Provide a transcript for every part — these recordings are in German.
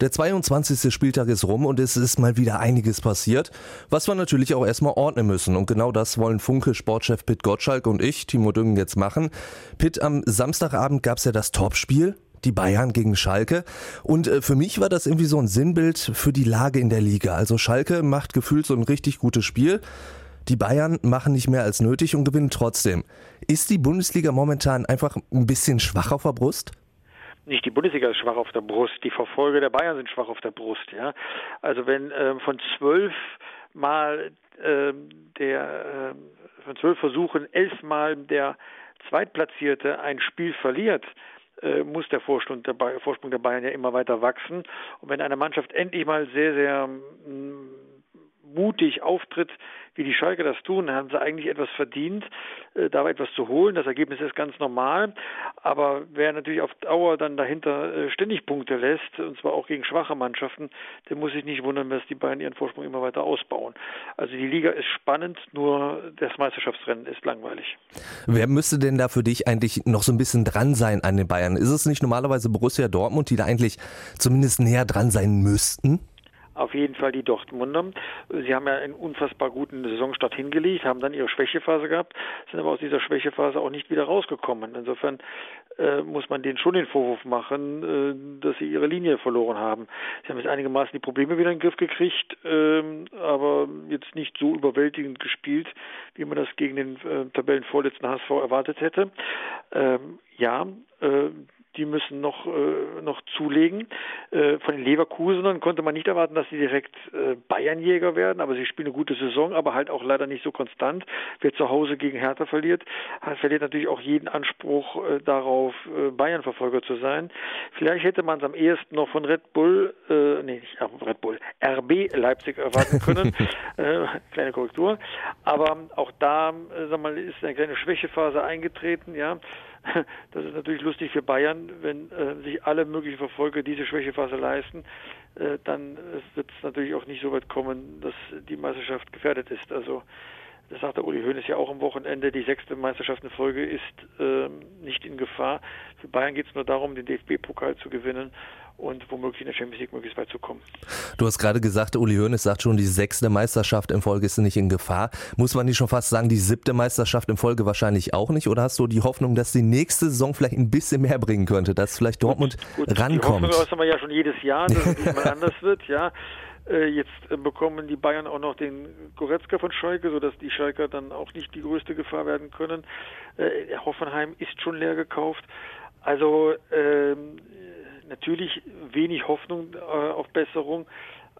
Der 22. Spieltag ist rum und es ist mal wieder einiges passiert, was wir natürlich auch erstmal ordnen müssen. Und genau das wollen Funke-Sportchef Pitt Gottschalk und ich, Timo Düngen, jetzt machen. Pitt, am Samstagabend gab es ja das Topspiel. Die Bayern gegen Schalke. Und äh, für mich war das irgendwie so ein Sinnbild für die Lage in der Liga. Also Schalke macht gefühlt so ein richtig gutes Spiel. Die Bayern machen nicht mehr als nötig und gewinnen trotzdem. Ist die Bundesliga momentan einfach ein bisschen schwach auf der Brust? Nicht die Bundesliga ist schwach auf der Brust, die Verfolger der Bayern sind schwach auf der Brust. Ja, also wenn äh, von zwölf Mal äh, der äh, von zwölf Versuchen elfmal der Zweitplatzierte ein Spiel verliert, äh, muss der Vorsprung der, Bayern ja immer weiter wachsen. Und wenn eine Mannschaft endlich mal sehr, sehr mh, mutig auftritt, wie die Schalke das tun, haben sie eigentlich etwas verdient, äh, da etwas zu holen. Das Ergebnis ist ganz normal. Aber wer natürlich auf Dauer dann dahinter äh, ständig Punkte lässt, und zwar auch gegen schwache Mannschaften, der muss sich nicht wundern, dass die Bayern ihren Vorsprung immer weiter ausbauen. Also die Liga ist spannend, nur das Meisterschaftsrennen ist langweilig. Wer müsste denn da für dich eigentlich noch so ein bisschen dran sein an den Bayern? Ist es nicht normalerweise Borussia Dortmund, die da eigentlich zumindest näher dran sein müssten? Auf jeden Fall die Dortmunder. Sie haben ja einen unfassbar guten Saisonstart hingelegt, haben dann ihre Schwächephase gehabt, sind aber aus dieser Schwächephase auch nicht wieder rausgekommen. Insofern äh, muss man denen schon den Vorwurf machen, äh, dass sie ihre Linie verloren haben. Sie haben jetzt einigermaßen die Probleme wieder in den Griff gekriegt, äh, aber jetzt nicht so überwältigend gespielt, wie man das gegen den äh, Tabellenvorletzten HSV erwartet hätte. Ähm, ja, äh, die müssen noch, äh, noch zulegen. Äh, von den Leverkusenern konnte man nicht erwarten, dass sie direkt äh, Bayernjäger werden, aber sie spielen eine gute Saison, aber halt auch leider nicht so konstant. Wer zu Hause gegen Hertha verliert, verliert natürlich auch jeden Anspruch äh, darauf, äh, Bayern-Verfolger zu sein. Vielleicht hätte man es am ehesten noch von Red Bull, äh, nee, nicht Red Bull, RB Leipzig erwarten können. äh, kleine Korrektur. Aber auch da, sag mal, ist eine kleine Schwächephase eingetreten, ja. Das ist natürlich lustig für Bayern, wenn äh, sich alle möglichen Verfolger diese Schwächephase leisten, äh, dann wird es natürlich auch nicht so weit kommen, dass die Meisterschaft gefährdet ist. Also das sagte Uli Hoeneß ja auch am Wochenende, die sechste Meisterschaft in Folge ist äh, nicht in Gefahr. Für Bayern geht es nur darum, den DFB-Pokal zu gewinnen und womöglich in der Champions League möglichst weit zu kommen. Du hast gerade gesagt, Uli Hoeneß sagt schon, die sechste Meisterschaft in Folge ist nicht in Gefahr. Muss man nicht schon fast sagen, die siebte Meisterschaft in Folge wahrscheinlich auch nicht? Oder hast du die Hoffnung, dass die nächste Saison vielleicht ein bisschen mehr bringen könnte, dass vielleicht Dortmund gut, gut, rankommt? Die Hoffnung haben wir ja schon jedes Jahr, dass es diesmal anders wird, ja. Äh, jetzt äh, bekommen die Bayern auch noch den Goretzka von Schalke, sodass die Schalker dann auch nicht die größte Gefahr werden können. Äh, Hoffenheim ist schon leer gekauft. Also ähm, natürlich wenig Hoffnung äh, auf Besserung,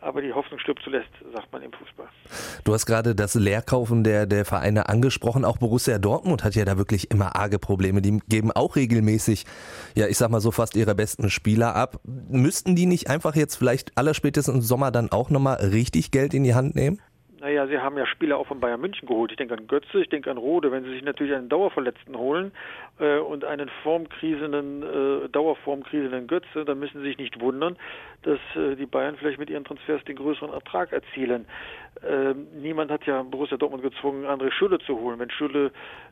aber die Hoffnung stirbt zuletzt, sagt man im Fußball. Du hast gerade das Leerkaufen der, der Vereine angesprochen. Auch Borussia Dortmund hat ja da wirklich immer arge Probleme. Die geben auch regelmäßig, ja, ich sag mal so fast ihre besten Spieler ab. Müssten die nicht einfach jetzt vielleicht allerspätestens im Sommer dann auch nochmal richtig Geld in die Hand nehmen? Naja, sie haben ja Spieler auch von Bayern München geholt. Ich denke an Götze, ich denke an Rode. Wenn sie sich natürlich einen Dauerverletzten holen äh, und einen formkrisenden, äh, Dauerformkrisenden Götze, dann müssen sie sich nicht wundern, dass äh, die Bayern vielleicht mit ihren Transfers den größeren Ertrag erzielen. Ähm, niemand hat ja Borussia Dortmund gezwungen, André Schülle zu holen. Wenn Schülle,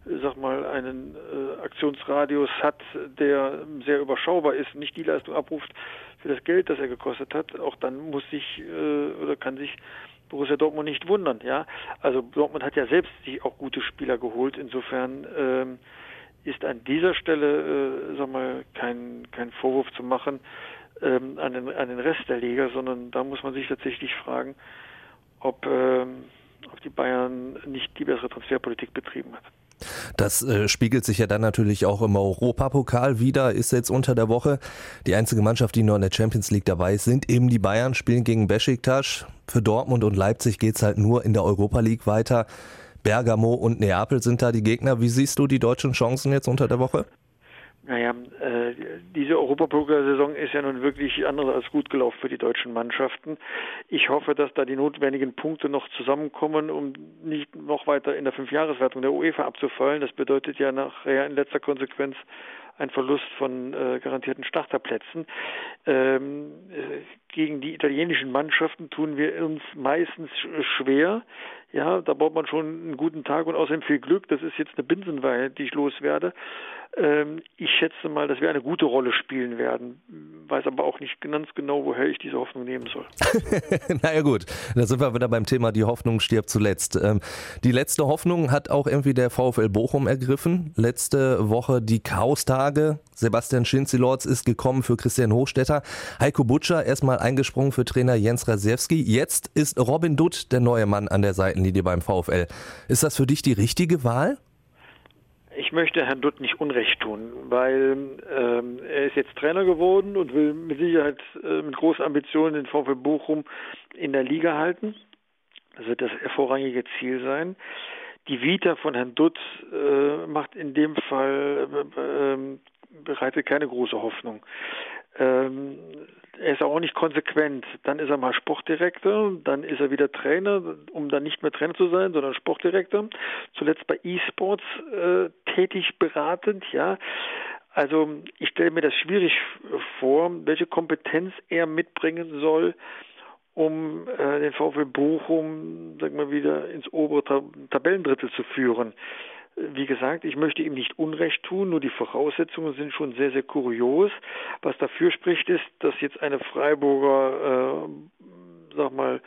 äh, sag mal, einen äh, Aktionsradius hat, der sehr überschaubar ist, nicht die Leistung abruft für das Geld, das er gekostet hat, auch dann muss sich äh, oder kann sich Borussia Dortmund nicht wundern. Ja, also Dortmund hat ja selbst sich auch gute Spieler geholt. Insofern ähm, ist an dieser Stelle, äh, sag mal, kein kein Vorwurf zu machen ähm, an den an den Rest der Liga, sondern da muss man sich tatsächlich fragen, ob ähm, ob die Bayern nicht die bessere Transferpolitik betrieben hat. Das äh, spiegelt sich ja dann natürlich auch im Europapokal wieder, ist jetzt unter der Woche. Die einzige Mannschaft, die nur in der Champions League dabei ist, sind eben die Bayern, spielen gegen Besiktas. Für Dortmund und Leipzig geht's halt nur in der Europa League weiter. Bergamo und Neapel sind da die Gegner. Wie siehst du die deutschen Chancen jetzt unter der Woche? Naja, äh, diese Europapokalsaison ist ja nun wirklich anders als gut gelaufen für die deutschen Mannschaften. Ich hoffe, dass da die notwendigen Punkte noch zusammenkommen, um nicht noch weiter in der Fünfjahreswertung der UEFA abzufallen. Das bedeutet ja nachher in letzter Konsequenz ein Verlust von äh, garantierten Starterplätzen. Ähm, gegen die italienischen Mannschaften tun wir uns meistens schwer. Ja, da braucht man schon einen guten Tag und außerdem viel Glück. Das ist jetzt eine Binsenweisheit, die ich loswerde. Ähm, ich schätze mal, dass wir eine gute Rolle spielen werden. Weiß aber auch nicht ganz genau, woher ich diese Hoffnung nehmen soll. naja gut, da sind wir wieder beim Thema, die Hoffnung stirbt zuletzt. Ähm, die letzte Hoffnung hat auch irgendwie der VfL Bochum ergriffen. Letzte Woche die Chaostage. Sebastian Schinzilorz ist gekommen für Christian Hochstetter. Heiko Butscher erstmal eingesprungen für Trainer Jens Rasiewski. Jetzt ist Robin Dutt der neue Mann an der Seitenlinie beim VfL. Ist das für dich die richtige Wahl? Ich möchte Herrn Dutt nicht Unrecht tun, weil ähm, er ist jetzt Trainer geworden und will mit Sicherheit äh, mit großen Ambitionen den VfL Bochum in der Liga halten. Das wird das hervorrangige Ziel sein. Die Vita von Herrn Dutt äh, macht in dem Fall äh, ähm, bereitet keine große Hoffnung. Ähm, er ist auch nicht konsequent. Dann ist er mal Sportdirektor, dann ist er wieder Trainer, um dann nicht mehr Trainer zu sein, sondern Sportdirektor. Zuletzt bei E-Sports äh, tätig beratend, ja. Also ich stelle mir das schwierig vor, welche Kompetenz er mitbringen soll, um äh, den VfL Bochum, sagen wir wieder, ins obere Tabellendrittel zu führen. Wie gesagt, ich möchte ihm nicht Unrecht tun, nur die Voraussetzungen sind schon sehr, sehr kurios. Was dafür spricht, ist, dass jetzt eine Freiburger, äh, sag mal,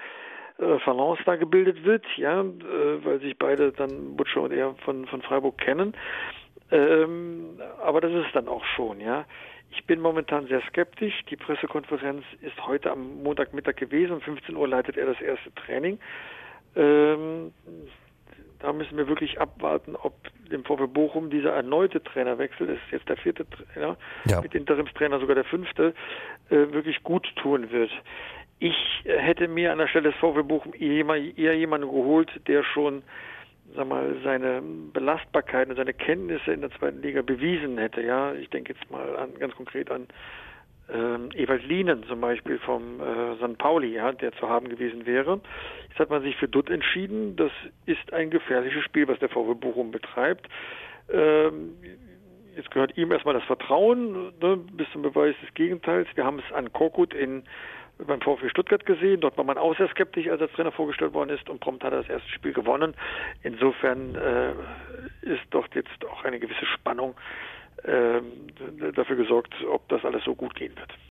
äh, Balance da gebildet wird, ja, äh, weil sich beide dann Butcher und er von, von Freiburg kennen. Ähm, aber das ist dann auch schon, ja. Ich bin momentan sehr skeptisch. Die Pressekonferenz ist heute am Montagmittag gewesen. Um 15 Uhr leitet er das erste Training. Ähm, da müssen wir wirklich abwarten, ob dem VfB Bochum dieser erneute Trainerwechsel, das ist jetzt der vierte Trainer, ja. mit Interimstrainer sogar der fünfte, äh, wirklich gut tun wird. Ich äh, hätte mir an der Stelle des VfB Bochum eher jemanden geholt, der schon sag mal, seine Belastbarkeit und seine Kenntnisse in der zweiten Liga bewiesen hätte. Ja, ich denke jetzt mal an, ganz konkret an ähm, Ewald Lienen zum Beispiel vom äh, St. Pauli, ja, der zu haben gewesen wäre. Jetzt hat man sich für Dutt entschieden. Das ist ein gefährliches Spiel, was der VW Bochum betreibt. Ähm, jetzt gehört ihm erstmal das Vertrauen ne, bis zum Beweis des Gegenteils. Wir haben es an Korkut in beim VfB Stuttgart gesehen. Dort war man auch sehr skeptisch, als er Trainer vorgestellt worden ist und prompt hat er das erste Spiel gewonnen. Insofern äh, ist doch jetzt auch eine gewisse Spannung dafür gesorgt, ob das alles so gut gehen wird.